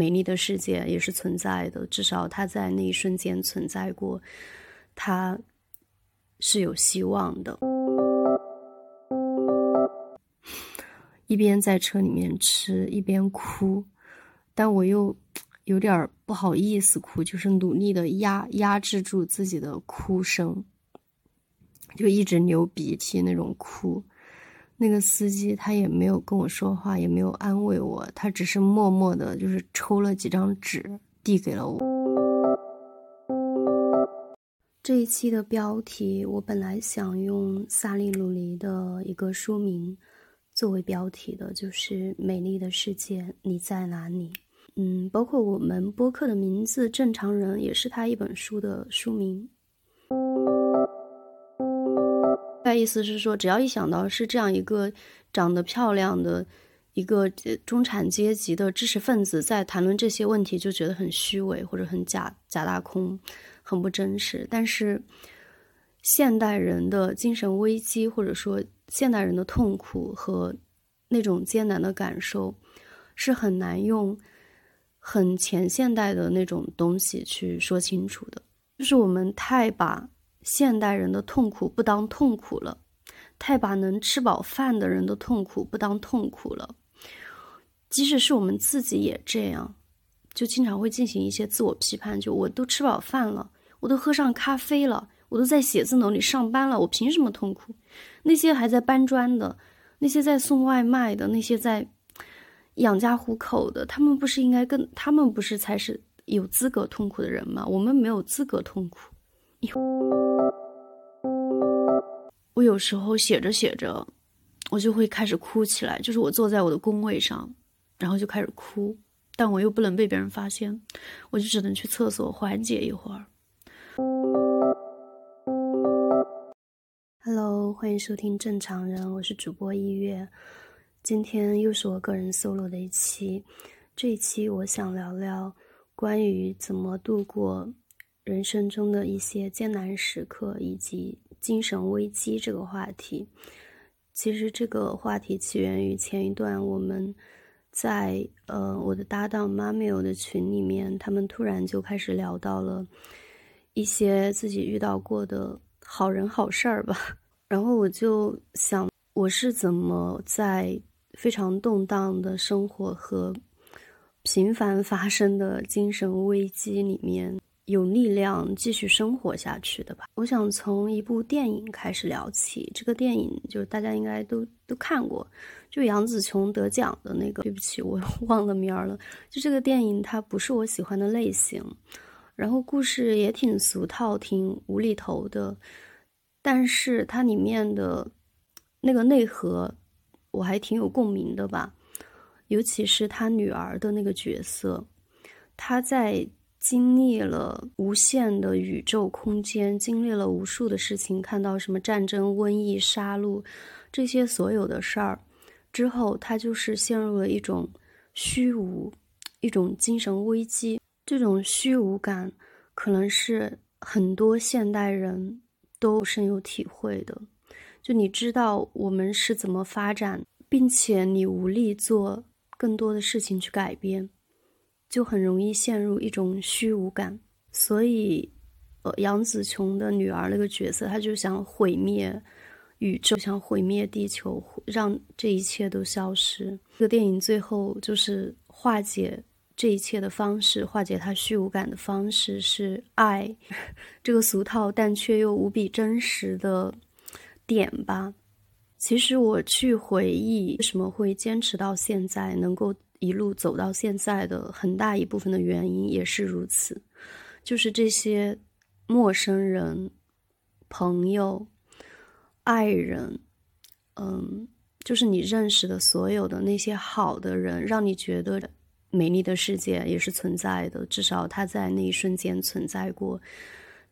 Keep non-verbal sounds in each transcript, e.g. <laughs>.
美丽的世界也是存在的，至少它在那一瞬间存在过，它是有希望的。一边在车里面吃，一边哭，但我又有点不好意思哭，就是努力的压压制住自己的哭声，就一直流鼻涕那种哭。那个司机他也没有跟我说话，也没有安慰我，他只是默默的，就是抽了几张纸递给了我。这一期的标题，我本来想用萨利鲁尼的一个书名作为标题的，就是《美丽的世界你在哪里》。嗯，包括我们播客的名字“正常人”也是他一本书的书名。他意思是说，只要一想到是这样一个长得漂亮的一个中产阶级的知识分子在谈论这些问题，就觉得很虚伪或者很假假大空，很不真实。但是，现代人的精神危机，或者说现代人的痛苦和那种艰难的感受，是很难用很前现代的那种东西去说清楚的。就是我们太把。现代人的痛苦不当痛苦了，太把能吃饱饭的人的痛苦不当痛苦了。即使是我们自己也这样，就经常会进行一些自我批判。就我都吃饱饭了，我都喝上咖啡了，我都在写字楼里上班了，我凭什么痛苦？那些还在搬砖的，那些在送外卖的，那些在养家糊口的，他们不是应该更？他们不是才是有资格痛苦的人吗？我们没有资格痛苦。我有时候写着写着，我就会开始哭起来。就是我坐在我的工位上，然后就开始哭，但我又不能被别人发现，我就只能去厕所缓解一会儿。Hello，欢迎收听正常人，我是主播一月。今天又是我个人 solo 的一期，这一期我想聊聊关于怎么度过。人生中的一些艰难时刻以及精神危机这个话题，其实这个话题起源于前一段我们在呃我的搭档 Mamio 的群里面，他们突然就开始聊到了一些自己遇到过的好人好事儿吧。<laughs> 然后我就想，我是怎么在非常动荡的生活和频繁发生的精神危机里面。有力量继续生活下去的吧。我想从一部电影开始聊起。这个电影就是大家应该都都看过，就杨紫琼得奖的那个。对不起，我 <laughs> 忘了名儿了。就这个电影，它不是我喜欢的类型，然后故事也挺俗套、挺无厘头的，但是它里面的那个内核，我还挺有共鸣的吧。尤其是他女儿的那个角色，他在。经历了无限的宇宙空间，经历了无数的事情，看到什么战争、瘟疫、杀戮，这些所有的事儿之后，他就是陷入了一种虚无，一种精神危机。这种虚无感，可能是很多现代人都深有体会的。就你知道我们是怎么发展，并且你无力做更多的事情去改变。就很容易陷入一种虚无感，所以，呃，杨紫琼的女儿那个角色，她就想毁灭宇宙，想毁灭地球，让这一切都消失。这个电影最后就是化解这一切的方式，化解她虚无感的方式是爱，这个俗套但却又无比真实的点吧。其实我去回忆为什么会坚持到现在，能够。一路走到现在的很大一部分的原因也是如此，就是这些陌生人、朋友、爱人，嗯，就是你认识的所有的那些好的人，让你觉得美丽的世界也是存在的。至少他在那一瞬间存在过，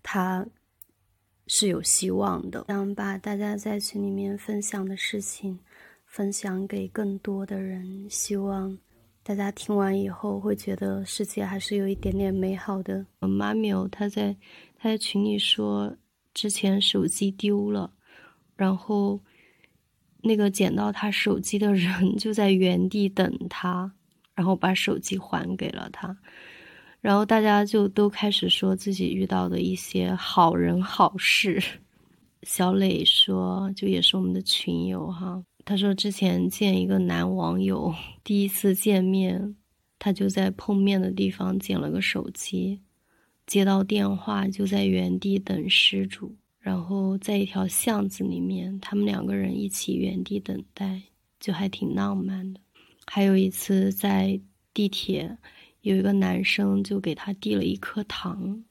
他是有希望的。想把大家在群里面分享的事情分享给更多的人，希望。大家听完以后会觉得世界还是有一点点美好的。妈咪哦，他在他在群里说，之前手机丢了，然后那个捡到他手机的人就在原地等他，然后把手机还给了他。然后大家就都开始说自己遇到的一些好人好事。小磊说，就也是我们的群友哈，他说之前见一个男网友，第一次见面，他就在碰面的地方捡了个手机，接到电话就在原地等失主，然后在一条巷子里面，他们两个人一起原地等待，就还挺浪漫的。还有一次在地铁。有一个男生就给他递了一颗糖，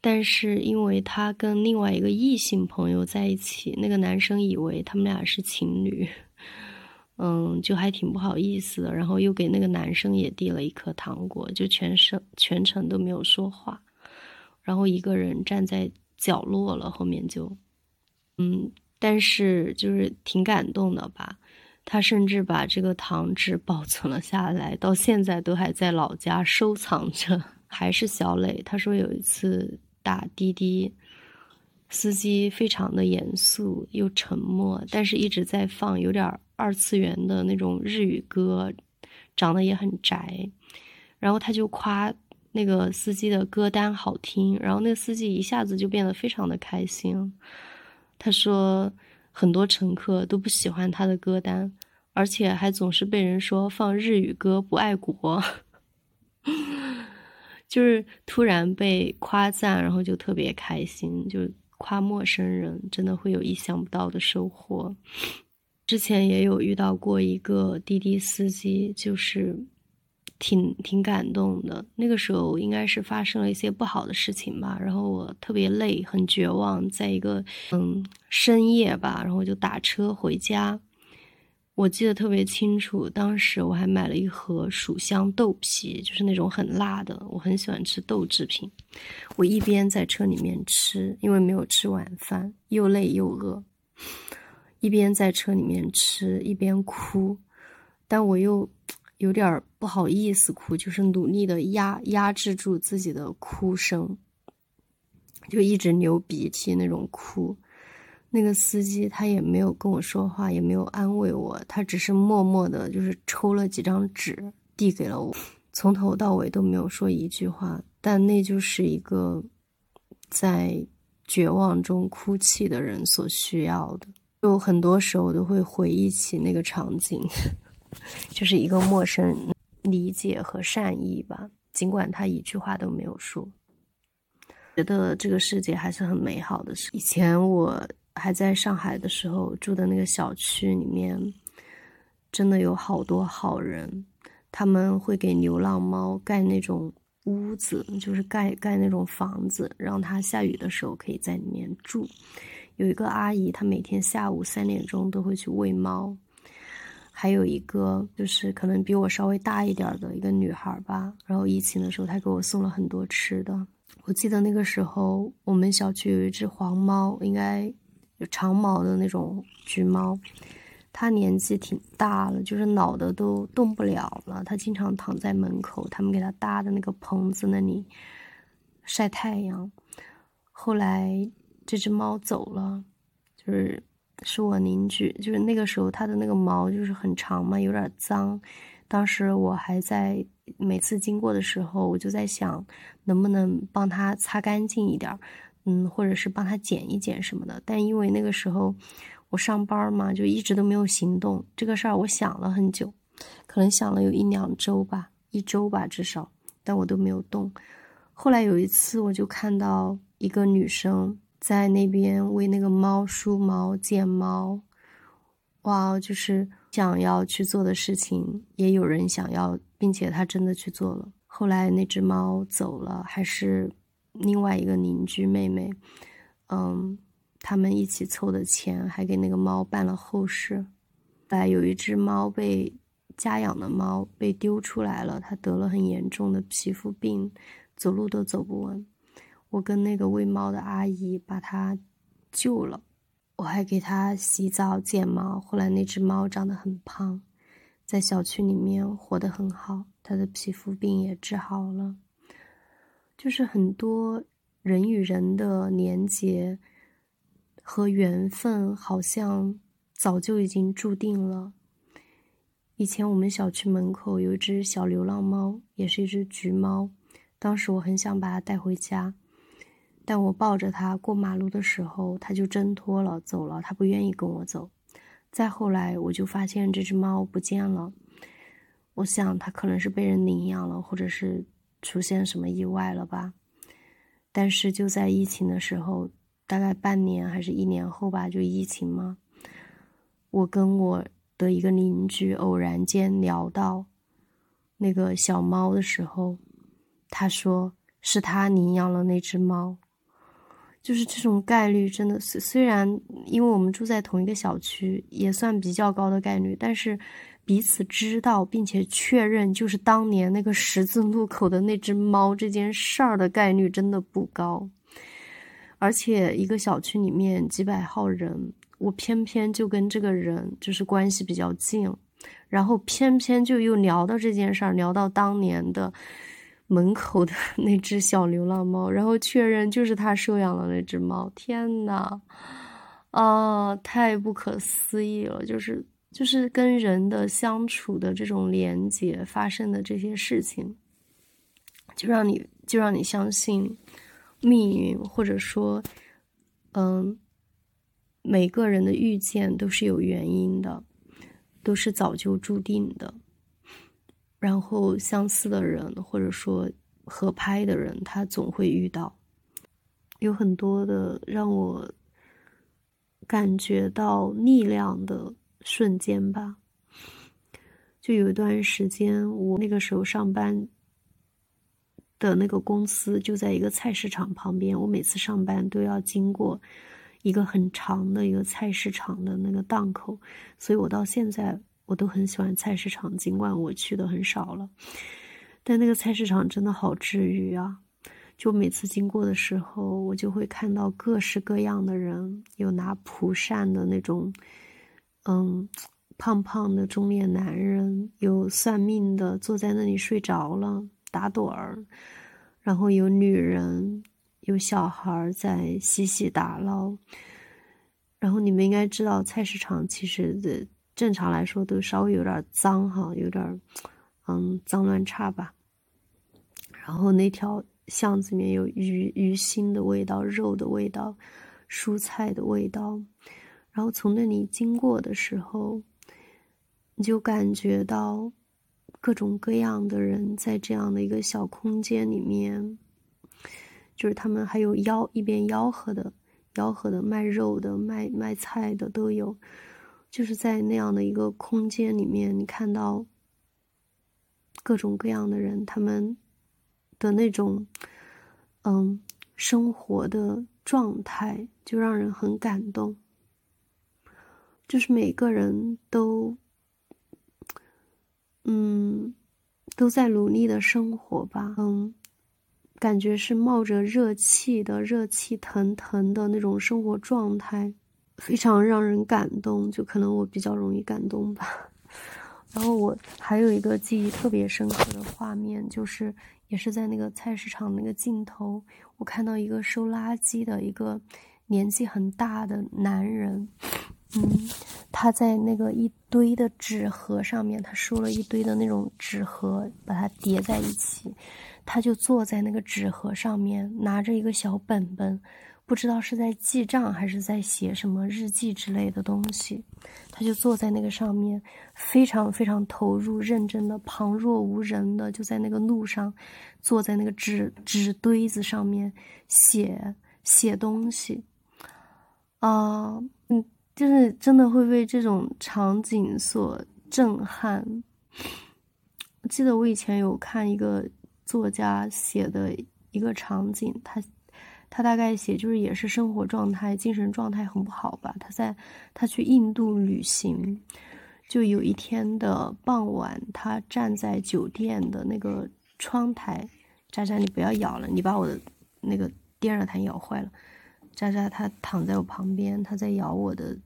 但是因为他跟另外一个异性朋友在一起，那个男生以为他们俩是情侣，嗯，就还挺不好意思的。然后又给那个男生也递了一颗糖果，就全程全程都没有说话，然后一个人站在角落了。后面就，嗯，但是就是挺感动的吧。他甚至把这个糖纸保存了下来，到现在都还在老家收藏着。还是小磊，他说有一次打滴滴，司机非常的严肃又沉默，但是一直在放有点二次元的那种日语歌，长得也很宅。然后他就夸那个司机的歌单好听，然后那个司机一下子就变得非常的开心。他说。很多乘客都不喜欢他的歌单，而且还总是被人说放日语歌不爱国。就是突然被夸赞，然后就特别开心。就夸陌生人，真的会有意想不到的收获。之前也有遇到过一个滴滴司机，就是。挺挺感动的，那个时候应该是发生了一些不好的事情吧，然后我特别累，很绝望，在一个嗯深夜吧，然后就打车回家。我记得特别清楚，当时我还买了一盒蜀香豆皮，就是那种很辣的，我很喜欢吃豆制品。我一边在车里面吃，因为没有吃晚饭，又累又饿，一边在车里面吃，一边哭，但我又。有点不好意思哭，就是努力的压压制住自己的哭声，就一直流鼻涕那种哭。那个司机他也没有跟我说话，也没有安慰我，他只是默默的，就是抽了几张纸递给了我，从头到尾都没有说一句话。但那就是一个在绝望中哭泣的人所需要的。就很多时候都会回忆起那个场景。<laughs> 就是一个陌生理解和善意吧，尽管他一句话都没有说，觉得这个世界还是很美好的。以前我还在上海的时候住的那个小区里面，真的有好多好人，他们会给流浪猫盖那种屋子，就是盖盖那种房子，让它下雨的时候可以在里面住。有一个阿姨，她每天下午三点钟都会去喂猫。还有一个就是可能比我稍微大一点的一个女孩吧，然后疫情的时候她给我送了很多吃的。我记得那个时候我们小区有一只黄猫，应该有长毛的那种橘猫，它年纪挺大了，就是老的都动不了了。它经常躺在门口，他们给它搭的那个棚子那里晒太阳。后来这只猫走了，就是。是我邻居，就是那个时候它的那个毛就是很长嘛，有点脏。当时我还在每次经过的时候，我就在想能不能帮它擦干净一点，嗯，或者是帮他剪一剪什么的。但因为那个时候我上班嘛，就一直都没有行动。这个事儿我想了很久，可能想了有一两周吧，一周吧至少，但我都没有动。后来有一次，我就看到一个女生。在那边为那个猫梳毛、剪毛，哇，就是想要去做的事情，也有人想要，并且她真的去做了。后来那只猫走了，还是另外一个邻居妹妹，嗯，他们一起凑的钱，还给那个猫办了后事。来有一只猫被家养的猫被丢出来了，它得了很严重的皮肤病，走路都走不稳。我跟那个喂猫的阿姨把它救了，我还给它洗澡、剪毛。后来那只猫长得很胖，在小区里面活得很好，它的皮肤病也治好了。就是很多人与人的连接和缘分，好像早就已经注定了。以前我们小区门口有一只小流浪猫，也是一只橘猫。当时我很想把它带回家，但我抱着它过马路的时候，它就挣脱了走了，它不愿意跟我走。再后来，我就发现这只猫不见了。我想它可能是被人领养了，或者是出现什么意外了吧。但是就在疫情的时候，大概半年还是一年后吧，就疫情嘛，我跟我的一个邻居偶然间聊到那个小猫的时候。他说是他领养了那只猫，就是这种概率真的，虽虽然因为我们住在同一个小区，也算比较高的概率，但是彼此知道并且确认就是当年那个十字路口的那只猫这件事儿的概率真的不高。而且一个小区里面几百号人，我偏偏就跟这个人就是关系比较近，然后偏偏就又聊到这件事儿，聊到当年的。门口的那只小流浪猫，<laughs> 然后确认就是他收养了那只猫。天呐，啊，太不可思议了！就是就是跟人的相处的这种连接发生的这些事情，就让你就让你相信命运，或者说，嗯，每个人的遇见都是有原因的，都是早就注定的。然后相似的人，或者说合拍的人，他总会遇到。有很多的让我感觉到力量的瞬间吧。就有一段时间，我那个时候上班的那个公司就在一个菜市场旁边，我每次上班都要经过一个很长的一个菜市场的那个档口，所以我到现在。我都很喜欢菜市场，尽管我去的很少了，但那个菜市场真的好治愈啊！就每次经过的时候，我就会看到各式各样的人，有拿蒲扇的那种，嗯，胖胖的中年男人，有算命的坐在那里睡着了打盹儿，然后有女人，有小孩在嬉戏打闹，然后你们应该知道，菜市场其实的。正常来说都稍微有点脏哈，有点嗯脏乱差吧。然后那条巷子里面有鱼鱼腥的味道、肉的味道、蔬菜的味道。然后从那里经过的时候，你就感觉到各种各样的人在这样的一个小空间里面，就是他们还有吆一边吆喝的、吆喝的卖肉的、卖卖菜的都有。就是在那样的一个空间里面，你看到各种各样的人，他们的那种嗯生活的状态，就让人很感动。就是每个人都嗯都在努力的生活吧，嗯，感觉是冒着热气的，热气腾腾的那种生活状态。非常让人感动，就可能我比较容易感动吧。<laughs> 然后我还有一个记忆特别深刻的画面，就是也是在那个菜市场那个尽头，我看到一个收垃圾的一个年纪很大的男人，嗯，他在那个一堆的纸盒上面，他收了一堆的那种纸盒，把它叠在一起，他就坐在那个纸盒上面，拿着一个小本本。不知道是在记账还是在写什么日记之类的东西，他就坐在那个上面，非常非常投入、认真的，旁若无人的就在那个路上，坐在那个纸纸堆子上面写写东西，啊，嗯，就是真的会被这种场景所震撼。我记得我以前有看一个作家写的一个场景，他。他大概写就是也是生活状态、精神状态很不好吧。他在他去印度旅行，就有一天的傍晚，他站在酒店的那个窗台。渣渣，你不要咬了，你把我的那个电热毯咬坏了。渣渣，他躺在我旁边，他在咬我的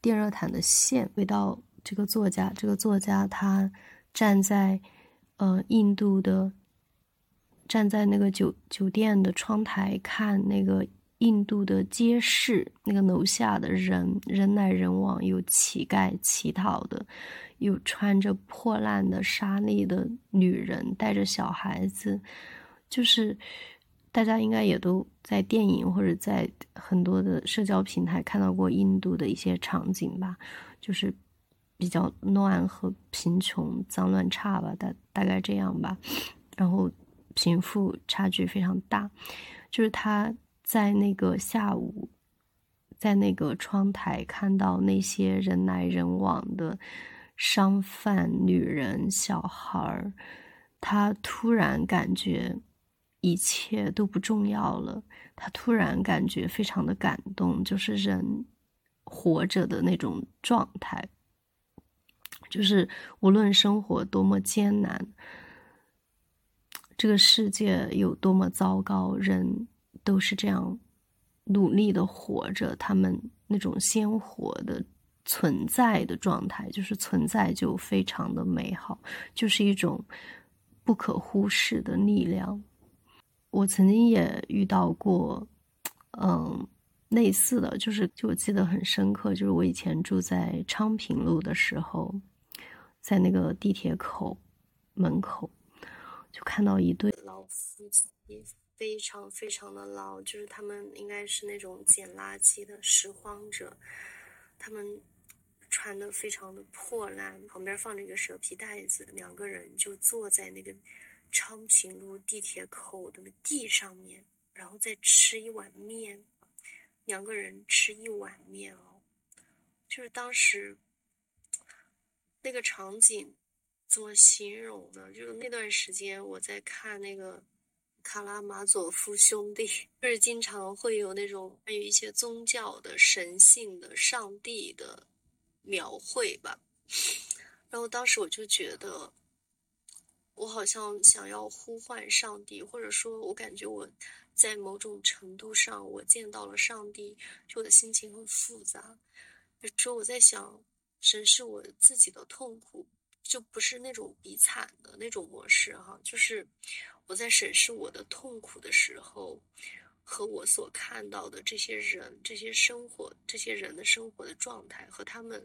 电热毯的线。回到这个作家，这个作家他站在呃印度的。站在那个酒酒店的窗台看那个印度的街市，那个楼下的人人来人往，有乞丐乞讨的，有穿着破烂的纱丽的女人，带着小孩子，就是大家应该也都在电影或者在很多的社交平台看到过印度的一些场景吧，就是比较乱和贫穷、脏乱差吧，大大概这样吧，然后贫富差距非常大，就是他。在那个下午，在那个窗台看到那些人来人往的商贩、女人、小孩儿，他突然感觉一切都不重要了。他突然感觉非常的感动，就是人活着的那种状态，就是无论生活多么艰难，这个世界有多么糟糕，人。都是这样努力的活着，他们那种鲜活的存在的状态，就是存在就非常的美好，就是一种不可忽视的力量。我曾经也遇到过，嗯，类似的就是，就我记得很深刻，就是我以前住在昌平路的时候，在那个地铁口门口，就看到一对老夫妻。非常非常的老，就是他们应该是那种捡垃圾的拾荒者，他们穿的非常的破烂，旁边放着一个蛇皮袋子，两个人就坐在那个昌平路地铁口的地上面，然后再吃一碗面，两个人吃一碗面哦，就是当时那个场景怎么形容呢？就是那段时间我在看那个。卡拉马佐夫兄弟就是经常会有那种关于一些宗教的神性的上帝的描绘吧，然后当时我就觉得，我好像想要呼唤上帝，或者说我感觉我在某种程度上我见到了上帝，就我的心情很复杂。有时候我在想，审视我自己的痛苦，就不是那种比惨的那种模式哈，就是。我在审视我的痛苦的时候，和我所看到的这些人、这些生活、这些人的生活的状态，和他们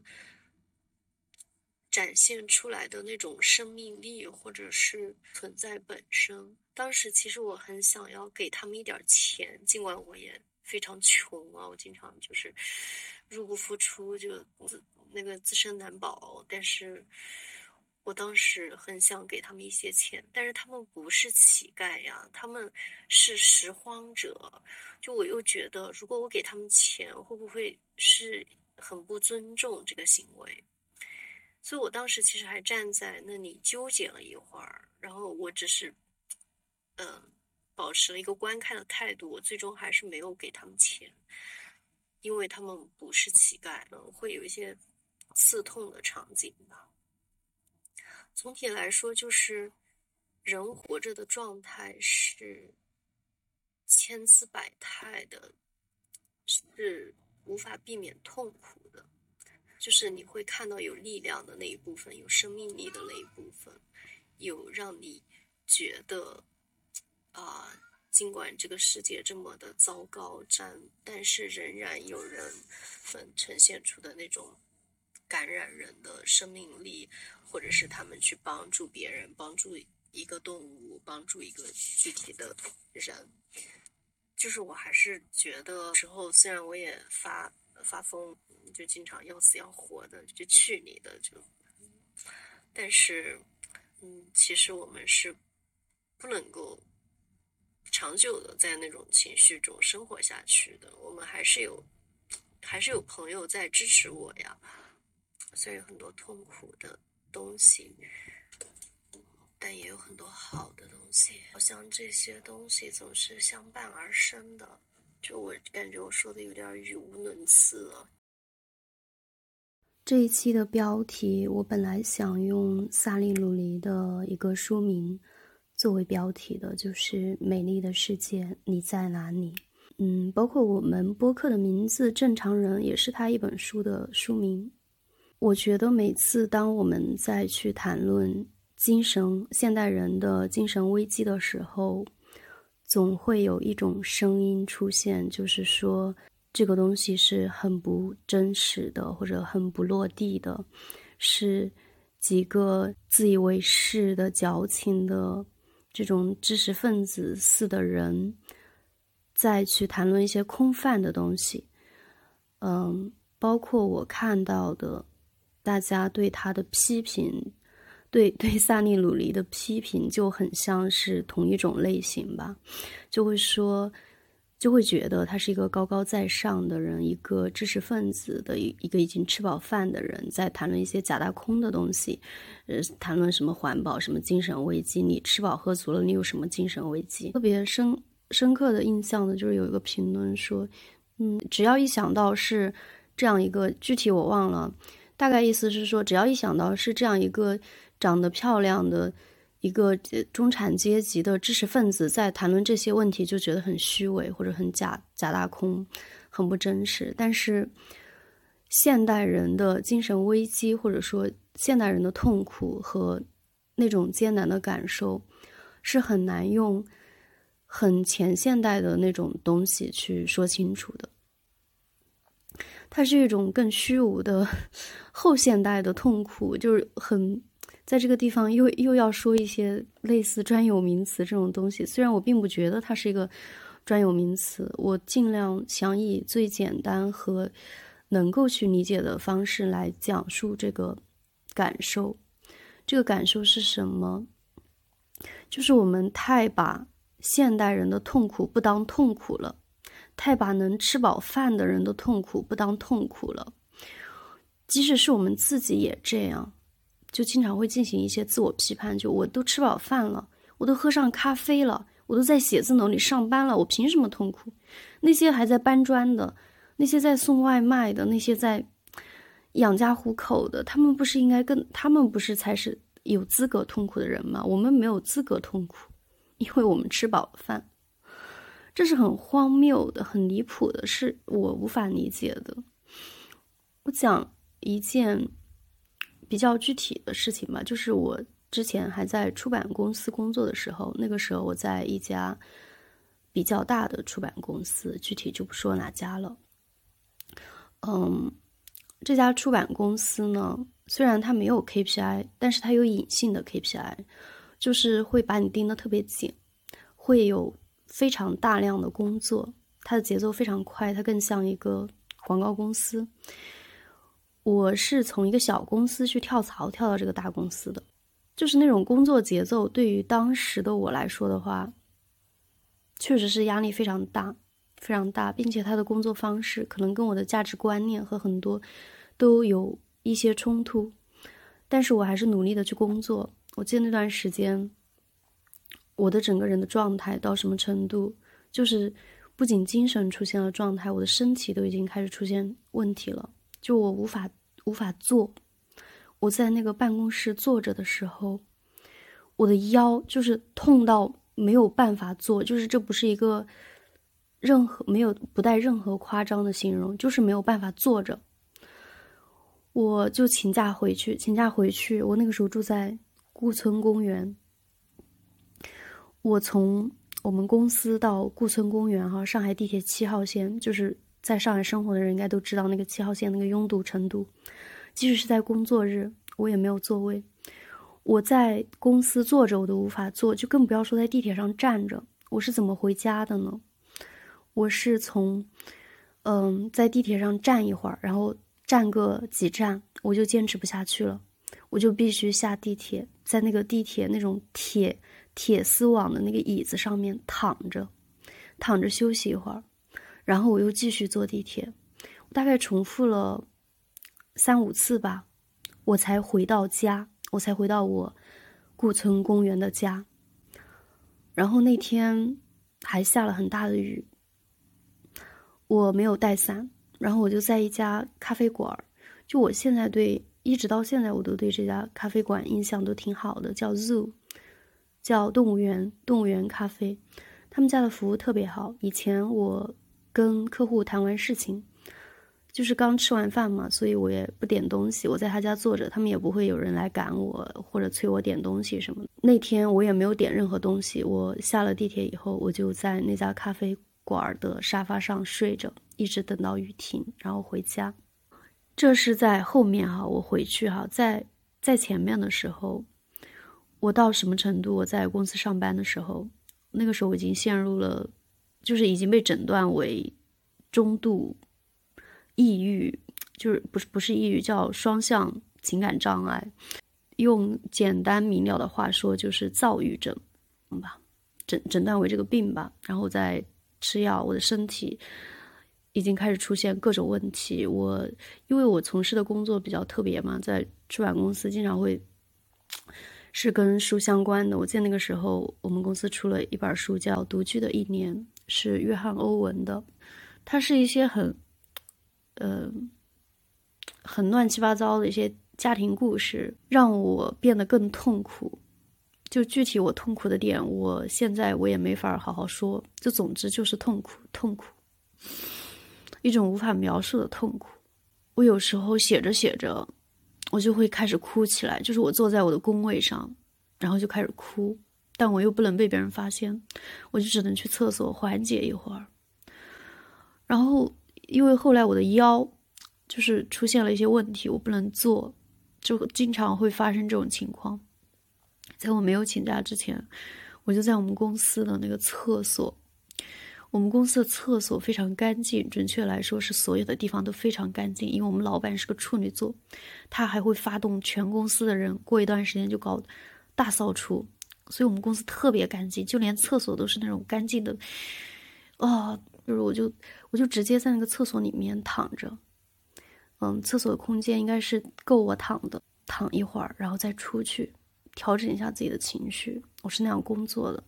展现出来的那种生命力，或者是存在本身。当时其实我很想要给他们一点钱，尽管我也非常穷啊，我经常就是入不敷出，就自那个自身难保，但是。我当时很想给他们一些钱，但是他们不是乞丐呀，他们是拾荒者。就我又觉得，如果我给他们钱，会不会是很不尊重这个行为？所以我当时其实还站在那里纠结了一会儿，然后我只是，嗯，保持了一个观看的态度。我最终还是没有给他们钱，因为他们不是乞丐，嗯，会有一些刺痛的场景吧。总体来说，就是人活着的状态是千姿百态的，是无法避免痛苦的。就是你会看到有力量的那一部分，有生命力的那一部分，有让你觉得啊，尽管这个世界这么的糟糕，但但是仍然有人们呈现出的那种感染人的生命力。或者是他们去帮助别人，帮助一个动物，帮助一个具体的人，就是我还是觉得时候，虽然我也发发疯，就经常要死要活的，就去你的就，但是，嗯，其实我们是不能够长久的在那种情绪中生活下去的，我们还是有，还是有朋友在支持我呀，虽然有很多痛苦的。东西，但也有很多好的东西。好像这些东西总是相伴而生的。就我感觉我说的有点语无伦次了。这一期的标题，我本来想用萨利鲁尼的一个书名作为标题的，就是《美丽的世界，你在哪里》。嗯，包括我们播客的名字《正常人》也是他一本书的书名。我觉得每次当我们在去谈论精神现代人的精神危机的时候，总会有一种声音出现，就是说这个东西是很不真实的，或者很不落地的，是几个自以为是的、矫情的这种知识分子似的人，再去谈论一些空泛的东西。嗯，包括我看到的，大家对他的批评，对对萨利鲁尼的批评，就很像是同一种类型吧，就会说，就会觉得他是一个高高在上的人，一个知识分子的一一个已经吃饱饭的人，在谈论一些假大空的东西，呃，谈论什么环保，什么精神危机，你吃饱喝足了，你有什么精神危机？特别深深刻的印象的就是有一个评论说。嗯，只要一想到是这样一个具体我忘了，大概意思是说，只要一想到是这样一个长得漂亮的一个中产阶级的知识分子在谈论这些问题，就觉得很虚伪或者很假假大空，很不真实。但是现代人的精神危机，或者说现代人的痛苦和那种艰难的感受，是很难用。很前现代的那种东西去说清楚的，它是一种更虚无的 <laughs> 后现代的痛苦，就是很在这个地方又又要说一些类似专有名词这种东西。虽然我并不觉得它是一个专有名词，我尽量想以最简单和能够去理解的方式来讲述这个感受。这个感受是什么？就是我们太把。现代人的痛苦不当痛苦了，太把能吃饱饭的人的痛苦不当痛苦了。即使是我们自己也这样，就经常会进行一些自我批判。就我都吃饱饭了，我都喝上咖啡了，我都在写字楼里上班了，我凭什么痛苦？那些还在搬砖的，那些在送外卖的，那些在养家糊口的，他们不是应该更？他们不是才是有资格痛苦的人吗？我们没有资格痛苦。因为我们吃饱了饭，这是很荒谬的、很离谱的，是我无法理解的。我讲一件比较具体的事情吧，就是我之前还在出版公司工作的时候，那个时候我在一家比较大的出版公司，具体就不说哪家了。嗯，这家出版公司呢，虽然它没有 KPI，但是它有隐性的 KPI。就是会把你盯得特别紧，会有非常大量的工作，它的节奏非常快，它更像一个广告公司。我是从一个小公司去跳槽跳到这个大公司的，就是那种工作节奏，对于当时的我来说的话，确实是压力非常大，非常大，并且他的工作方式可能跟我的价值观念和很多都有一些冲突，但是我还是努力的去工作。我记得那段时间，我的整个人的状态到什么程度，就是不仅精神出现了状态，我的身体都已经开始出现问题了。就我无法无法坐，我在那个办公室坐着的时候，我的腰就是痛到没有办法坐，就是这不是一个任何没有不带任何夸张的形容，就是没有办法坐着。我就请假回去，请假回去，我那个时候住在。顾村公园，我从我们公司到顾村公园哈，上海地铁七号线，就是在上海生活的人应该都知道那个七号线那个拥堵程度。即使是在工作日，我也没有座位。我在公司坐着我都无法坐，就更不要说在地铁上站着。我是怎么回家的呢？我是从，嗯，在地铁上站一会儿，然后站个几站，我就坚持不下去了。我就必须下地铁，在那个地铁那种铁铁丝网的那个椅子上面躺着，躺着休息一会儿，然后我又继续坐地铁，大概重复了三五次吧，我才回到家，我才回到我顾村公园的家。然后那天还下了很大的雨，我没有带伞，然后我就在一家咖啡馆，就我现在对。一直到现在，我都对这家咖啡馆印象都挺好的，叫 Zoo，叫动物园动物园咖啡。他们家的服务特别好。以前我跟客户谈完事情，就是刚吃完饭嘛，所以我也不点东西。我在他家坐着，他们也不会有人来赶我或者催我点东西什么。那天我也没有点任何东西。我下了地铁以后，我就在那家咖啡馆的沙发上睡着，一直等到雨停，然后回家。这是在后面哈，我回去哈，在在前面的时候，我到什么程度？我在公司上班的时候，那个时候我已经陷入了，就是已经被诊断为中度。抑郁就是不是不是抑郁，叫双向情感障碍。用简单明了的话说，就是躁郁症，吧，诊诊断为这个病吧。然后在吃药，我的身体已经开始出现各种问题。我因为我从事的工作比较特别嘛，在出版公司经常会是跟书相关的。我记得那个时候，我们公司出了一本书叫《独居的一年》，是约翰·欧文的。它是一些很。呃，很乱七八糟的一些家庭故事，让我变得更痛苦。就具体我痛苦的点，我现在我也没法好好说。就总之就是痛苦，痛苦，一种无法描述的痛苦。我有时候写着写着，我就会开始哭起来。就是我坐在我的工位上，然后就开始哭，但我又不能被别人发现，我就只能去厕所缓解一会儿，然后。因为后来我的腰就是出现了一些问题，我不能坐，就经常会发生这种情况。在我没有请假之前，我就在我们公司的那个厕所，我们公司的厕所非常干净，准确来说是所有的地方都非常干净。因为我们老板是个处女座，他还会发动全公司的人过一段时间就搞大扫除，所以我们公司特别干净，就连厕所都是那种干净的，哦。就是我就我就直接在那个厕所里面躺着，嗯，厕所的空间应该是够我躺的，躺一会儿，然后再出去调整一下自己的情绪。我是那样工作的。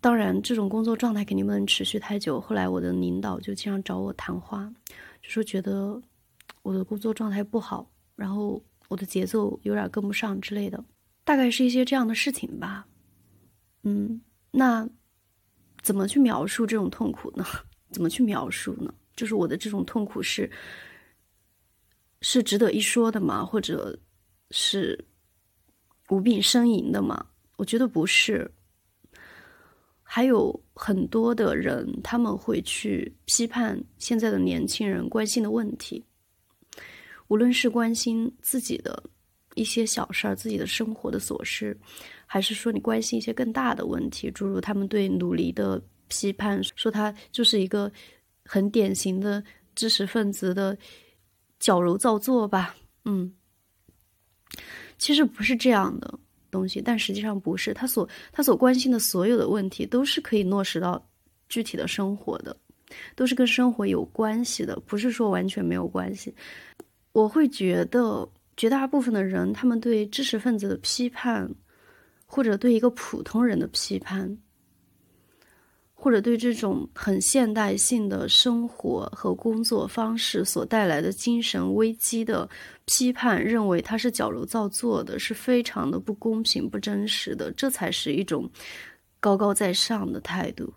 当然，这种工作状态肯定不能持续太久。后来我的领导就经常找我谈话，就说觉得我的工作状态不好，然后我的节奏有点跟不上之类的，大概是一些这样的事情吧。嗯，那。怎么去描述这种痛苦呢？<laughs> 怎么去描述呢？就是我的这种痛苦是是值得一说的吗？或者是无病呻吟的吗？我觉得不是。还有很多的人，他们会去批判现在的年轻人关心的问题，无论是关心自己的一些小事儿、自己的生活的琐事。还是说你关心一些更大的问题，诸如他们对努力的批判，说他就是一个很典型的知识分子的矫揉造作吧？嗯，其实不是这样的东西，但实际上不是。他所他所关心的所有的问题，都是可以落实到具体的生活的，都是跟生活有关系的，不是说完全没有关系。我会觉得绝大部分的人，他们对知识分子的批判。或者对一个普通人的批判，或者对这种很现代性的生活和工作方式所带来的精神危机的批判，认为他是矫揉造作的，是非常的不公平、不真实的。这才是一种高高在上的态度，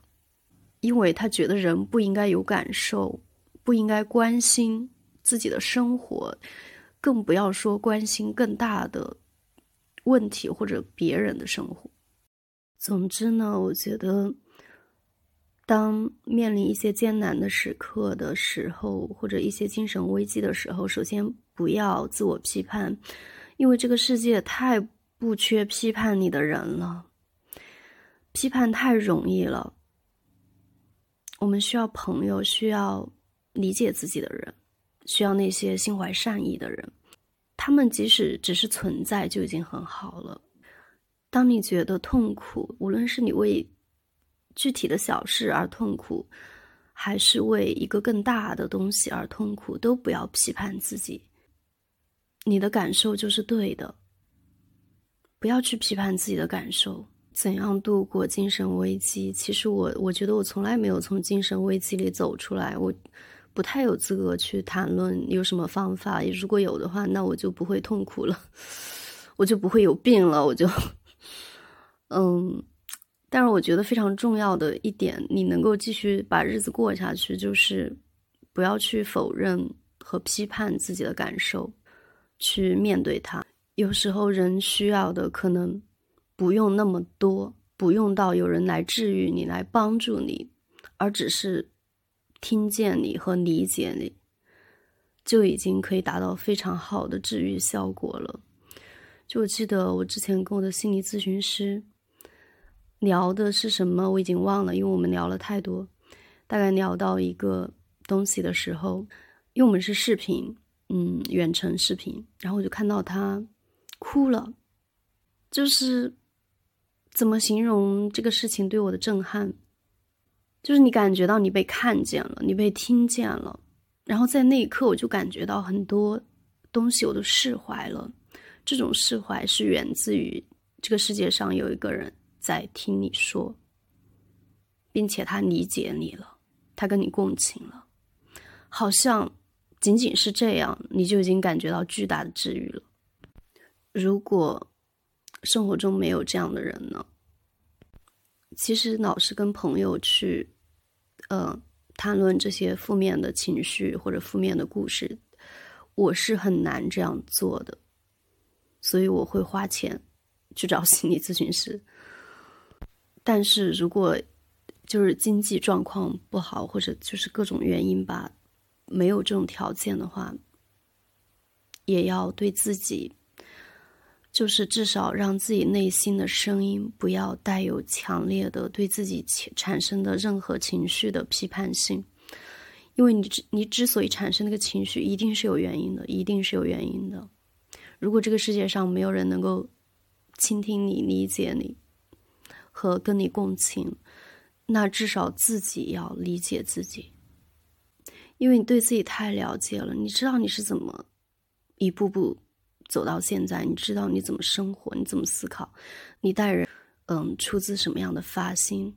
因为他觉得人不应该有感受，不应该关心自己的生活，更不要说关心更大的。问题或者别人的生活，总之呢，我觉得，当面临一些艰难的时刻的时候，或者一些精神危机的时候，首先不要自我批判，因为这个世界太不缺批判你的人了，批判太容易了。我们需要朋友，需要理解自己的人，需要那些心怀善意的人。他们即使只是存在就已经很好了。当你觉得痛苦，无论是你为具体的小事而痛苦，还是为一个更大的东西而痛苦，都不要批判自己。你的感受就是对的，不要去批判自己的感受。怎样度过精神危机？其实我我觉得我从来没有从精神危机里走出来。我。不太有资格去谈论有什么方法，如果有的话，那我就不会痛苦了，<laughs> 我就不会有病了，我就，嗯，但是我觉得非常重要的一点，你能够继续把日子过下去，就是不要去否认和批判自己的感受，去面对它。有时候人需要的可能不用那么多，不用到有人来治愈你、来帮助你，而只是听见你和理解你，就已经可以达到非常好的治愈效果了。就我记得我之前跟我的心理咨询师聊的是什么，我已经忘了，因为我们聊了太多。大概聊到一个东西的时候，因为我们是视频，嗯，远程视频，然后我就看到他哭了，就是怎么形容这个事情对我的震撼，就是你感觉到你被看见了，你被听见了，然后在那一刻我就感觉到很多东西我都释怀了，这种释怀是源自于这个世界上有一个人在听你说，并且他理解你了。他跟你共情了，好像仅仅是这样，你就已经感觉到巨大的治愈了。如果生活中没有这样的人呢？其实老是跟朋友去，呃，谈论这些负面的情绪或者负面的故事，我是很难这样做的，所以我会花钱去找心理咨询师。但是如果就是经济状况不好，或者就是各种原因吧，没有这种条件的话，也要对自己，就是至少让自己内心的声音不要带有强烈的对自己产生的任何情绪的批判性，因为你之你之所以产生那个情绪，一定是有原因的，一定是有原因的。如果这个世界上没有人能够倾听你、理解你和跟你共情。那至少自己要理解自己，因为你对自己太了解了，你知道你是怎么一步步走到现在，你知道你怎么生活，你怎么思考，你待人，嗯，出自什么样的发心。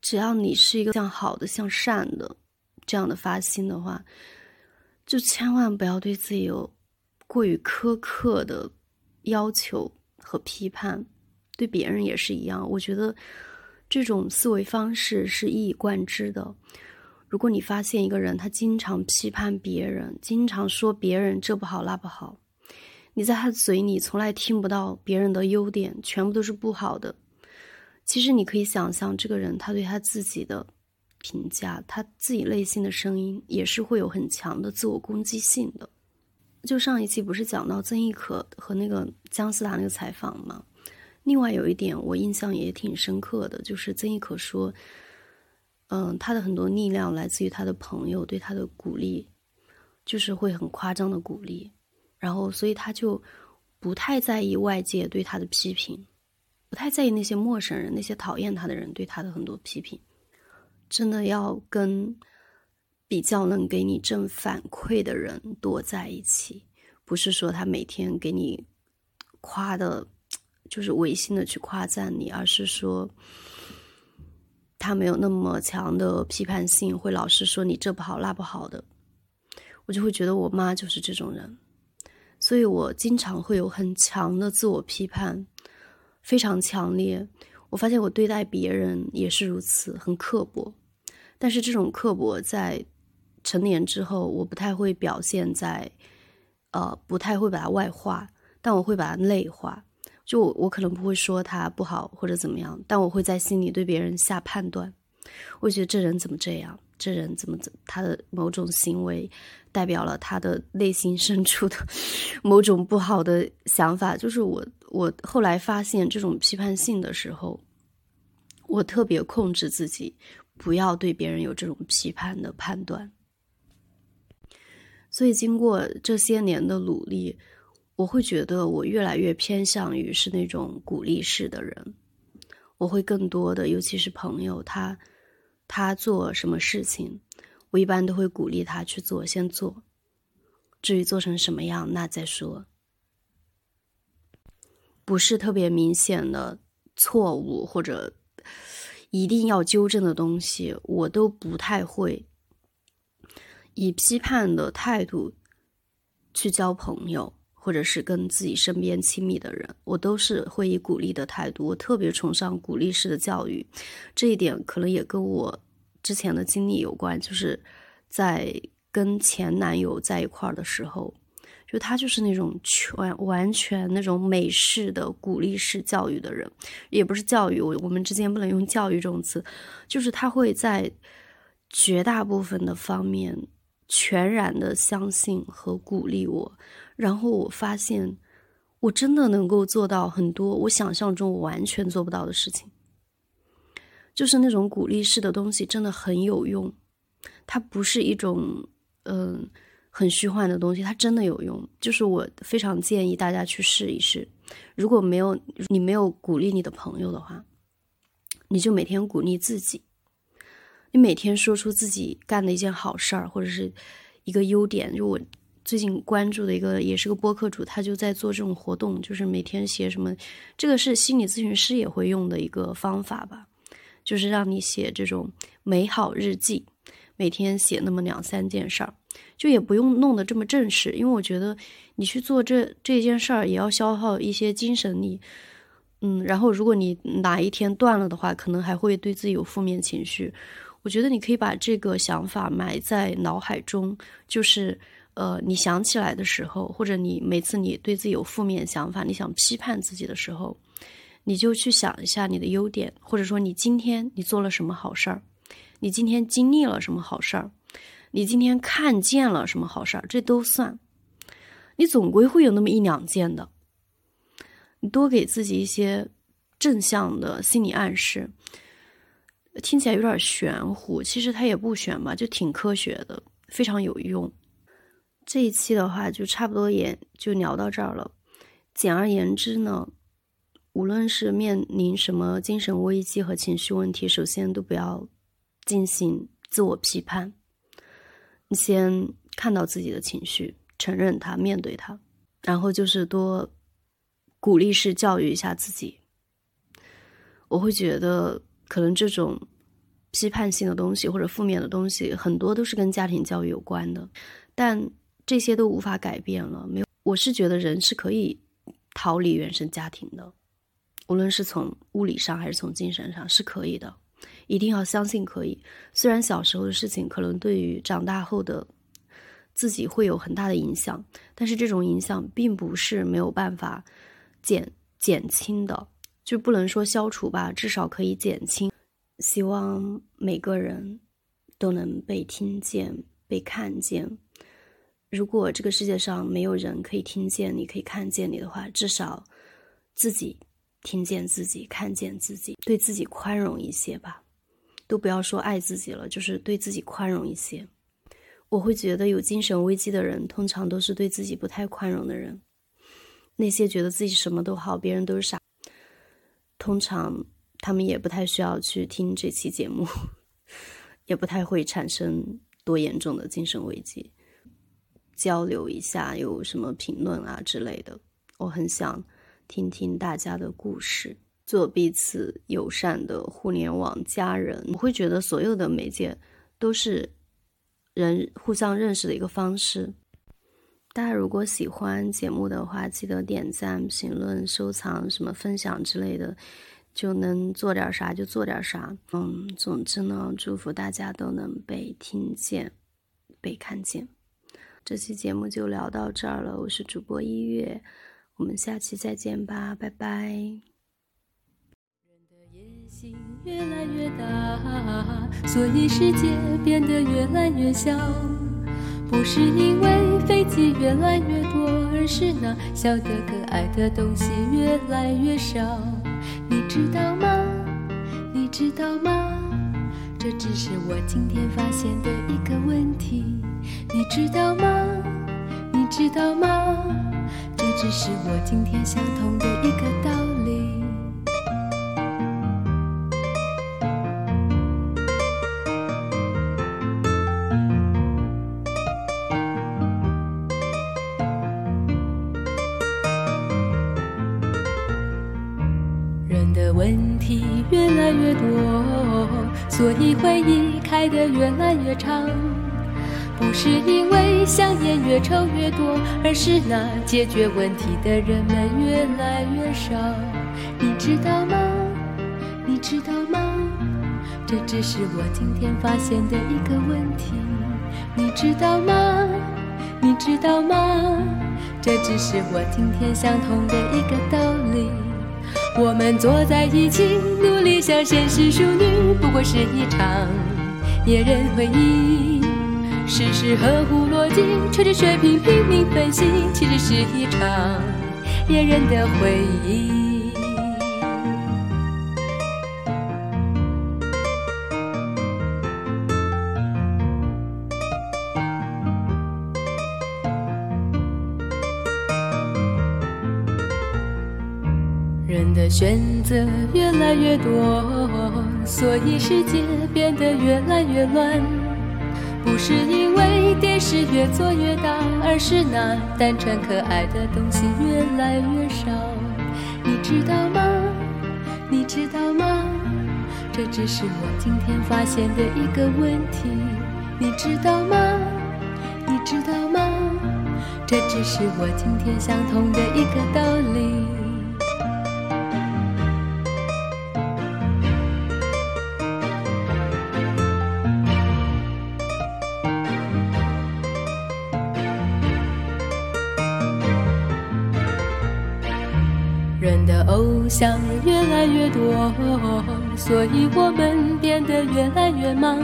只要你是一个向好的、向善的这样的发心的话，就千万不要对自己有过于苛刻的要求和批判，对别人也是一样。我觉得。这种思维方式是一以贯之的。如果你发现一个人他经常批判别人，经常说别人这不好那不好，你在他嘴里从来听不到别人的优点，全部都是不好的。其实你可以想象，这个人他对他自己的评价，他自己内心的声音也是会有很强的自我攻击性的。就上一期不是讲到曾轶可和那个姜思达那个采访吗？另外有一点我印象也挺深刻的，就是曾轶可说，嗯，他的很多力量来自于他的朋友对他的鼓励，就是会很夸张的鼓励，然后所以他就不太在意外界对他的批评，不太在意那些陌生人、那些讨厌他的人对他的很多批评，真的要跟比较能给你正反馈的人多在一起，不是说他每天给你夸的。就是违心的去夸赞你，而是说他没有那么强的批判性，会老是说你这不好那不好的，我就会觉得我妈就是这种人，所以我经常会有很强的自我批判，非常强烈。我发现我对待别人也是如此，很刻薄。但是这种刻薄在成年之后，我不太会表现在，呃，不太会把它外化，但我会把它内化。就我可能不会说他不好或者怎么样，但我会在心里对别人下判断。我觉得这人怎么这样？这人怎么怎？他的某种行为代表了他的内心深处的某种不好的想法。就是我，我后来发现这种批判性的时候，我特别控制自己，不要对别人有这种批判的判断。所以经过这些年的努力。我会觉得我越来越偏向于是那种鼓励式的人，我会更多的，尤其是朋友，他他做什么事情，我一般都会鼓励他去做，先做，至于做成什么样，那再说。不是特别明显的错误或者一定要纠正的东西，我都不太会以批判的态度去交朋友。或者是跟自己身边亲密的人，我都是会以鼓励的态度。我特别崇尚鼓励式的教育，这一点可能也跟我之前的经历有关。就是在跟前男友在一块儿的时候，就他就是那种全完全那种美式的鼓励式教育的人，也不是教育我我们之间不能用教育这种词，就是他会在绝大部分的方面全然的相信和鼓励我，然后我发现我真的能够做到很多我想象中我完全做不到的事情。就是那种鼓励式的东西，真的很有用。它不是一种嗯很虚幻的东西，它真的有用。就是我非常建议大家去试一试。如果没有你没有鼓励你的朋友的话，你就每天鼓励自己。你每天说出自己干的一件好事儿，或者是一个优点。就我最近关注的一个也是个播客主，他就在做这种活动，就是每天写什么。这个是心理咨询师也会用的一个方法吧。就是让你写这种美好日记，每天写那么两三件事儿，就也不用弄得这么正式，因为我觉得你去做这这件事儿也要消耗一些精神力，嗯，然后如果你哪一天断了的话，可能还会对自己有负面情绪。我觉得你可以把这个想法埋在脑海中，就是呃，你想起来的时候，或者你每次你对自己有负面想法，你想批判自己的时候。你就去想一下你的优点，或者说你今天你做了什么好事儿，你今天经历了什么好事儿，你今天看见了什么好事儿，这都算。你总归会有那么一两件的。你多给自己一些正向的心理暗示，听起来有点玄乎，其实它也不玄吧，就挺科学的，非常有用。这一期的话就差不多也就聊到这儿了。简而言之呢。无论是面临什么精神危机和情绪问题，首先都不要进行自我批判。你先看到自己的情绪，承认它，面对它，然后就是多鼓励式教育一下自己。我会觉得，可能这种批判性的东西或者负面的东西，很多都是跟家庭教育有关的，但这些都无法改变了。没有，我是觉得人是可以逃离原生家庭的。无论是从物理上还是从精神上，是可以的，一定要相信可以。虽然小时候的事情可能对于长大后的自己会有很大的影响，但是这种影响并不是没有办法减减轻的，就不能说消除吧，至少可以减轻。希望每个人都能被听见、被看见。如果这个世界上没有人可以听见你、可以看见你的话，至少自己。听见自己，看见自己，对自己宽容一些吧，都不要说爱自己了，就是对自己宽容一些。我会觉得有精神危机的人，通常都是对自己不太宽容的人。那些觉得自己什么都好，别人都是傻，通常他们也不太需要去听这期节目，<laughs> 也不太会产生多严重的精神危机。交流一下有什么评论啊之类的，我很想。听听大家的故事，做彼此友善的互联网家人。我会觉得所有的媒介都是人互相认识的一个方式。大家如果喜欢节目的话，记得点赞、评论、收藏、什么分享之类的，就能做点啥就做点啥。嗯，总之呢，祝福大家都能被听见、被看见。这期节目就聊到这儿了，我是主播一月。我们下期再见吧，拜拜。人的野心越来越大，所以世界变得越来越小。不是因为飞机越来越多，而是那小的可爱的东西越来越少。你知道吗？你知道吗？这只是我今天发现的一个问题。你知道吗？你知道吗？这只是我今天想通的一个道理。人的问题越来越多，所以回忆开得越来越长。不是因为香烟越抽越多，而是那解决问题的人们越来越少。你知道吗？你知道吗？这只是我今天发现的一个问题。你知道吗？你知道吗？这只是我今天想通的一个道理。我们坐在一起，努力向现实淑女，不过是一场野人回忆。事事合乎逻辑，吹着水平拼命分析，其实是一场恋人的回忆。人的选择越来越多，所以世界变得越来越乱。不是因为电视越做越大，而是那单纯可爱的东西越来越少。你知道吗？你知道吗？这只是我今天发现的一个问题。你知道吗？你知道吗？这只是我今天想通的一个道理。的偶像越来越多，所以我们变得越来越忙。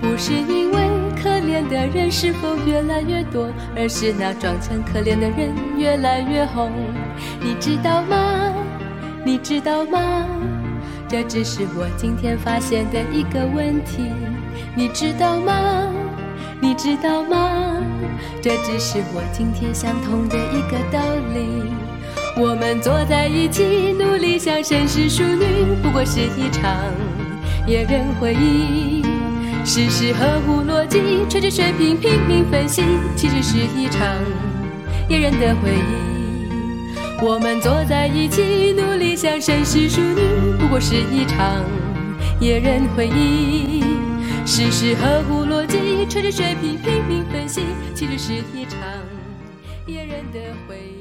不是因为可怜的人是否越来越多，而是那装成可怜的人越来越红。你知道吗？你知道吗？这只是我今天发现的一个问题。你知道吗？你知道吗？这只是我今天想通的一个道理。我们坐在一起，努力像绅士淑女，不过是一场野人回忆。事事合乎逻辑，吹着水平拼命分析，其实是一场野人的回忆。我们坐在一起，努力像绅士淑女，不过是一场野人回忆。事事合乎逻辑，吹着水平拼命分析，其实是一场野人的回忆。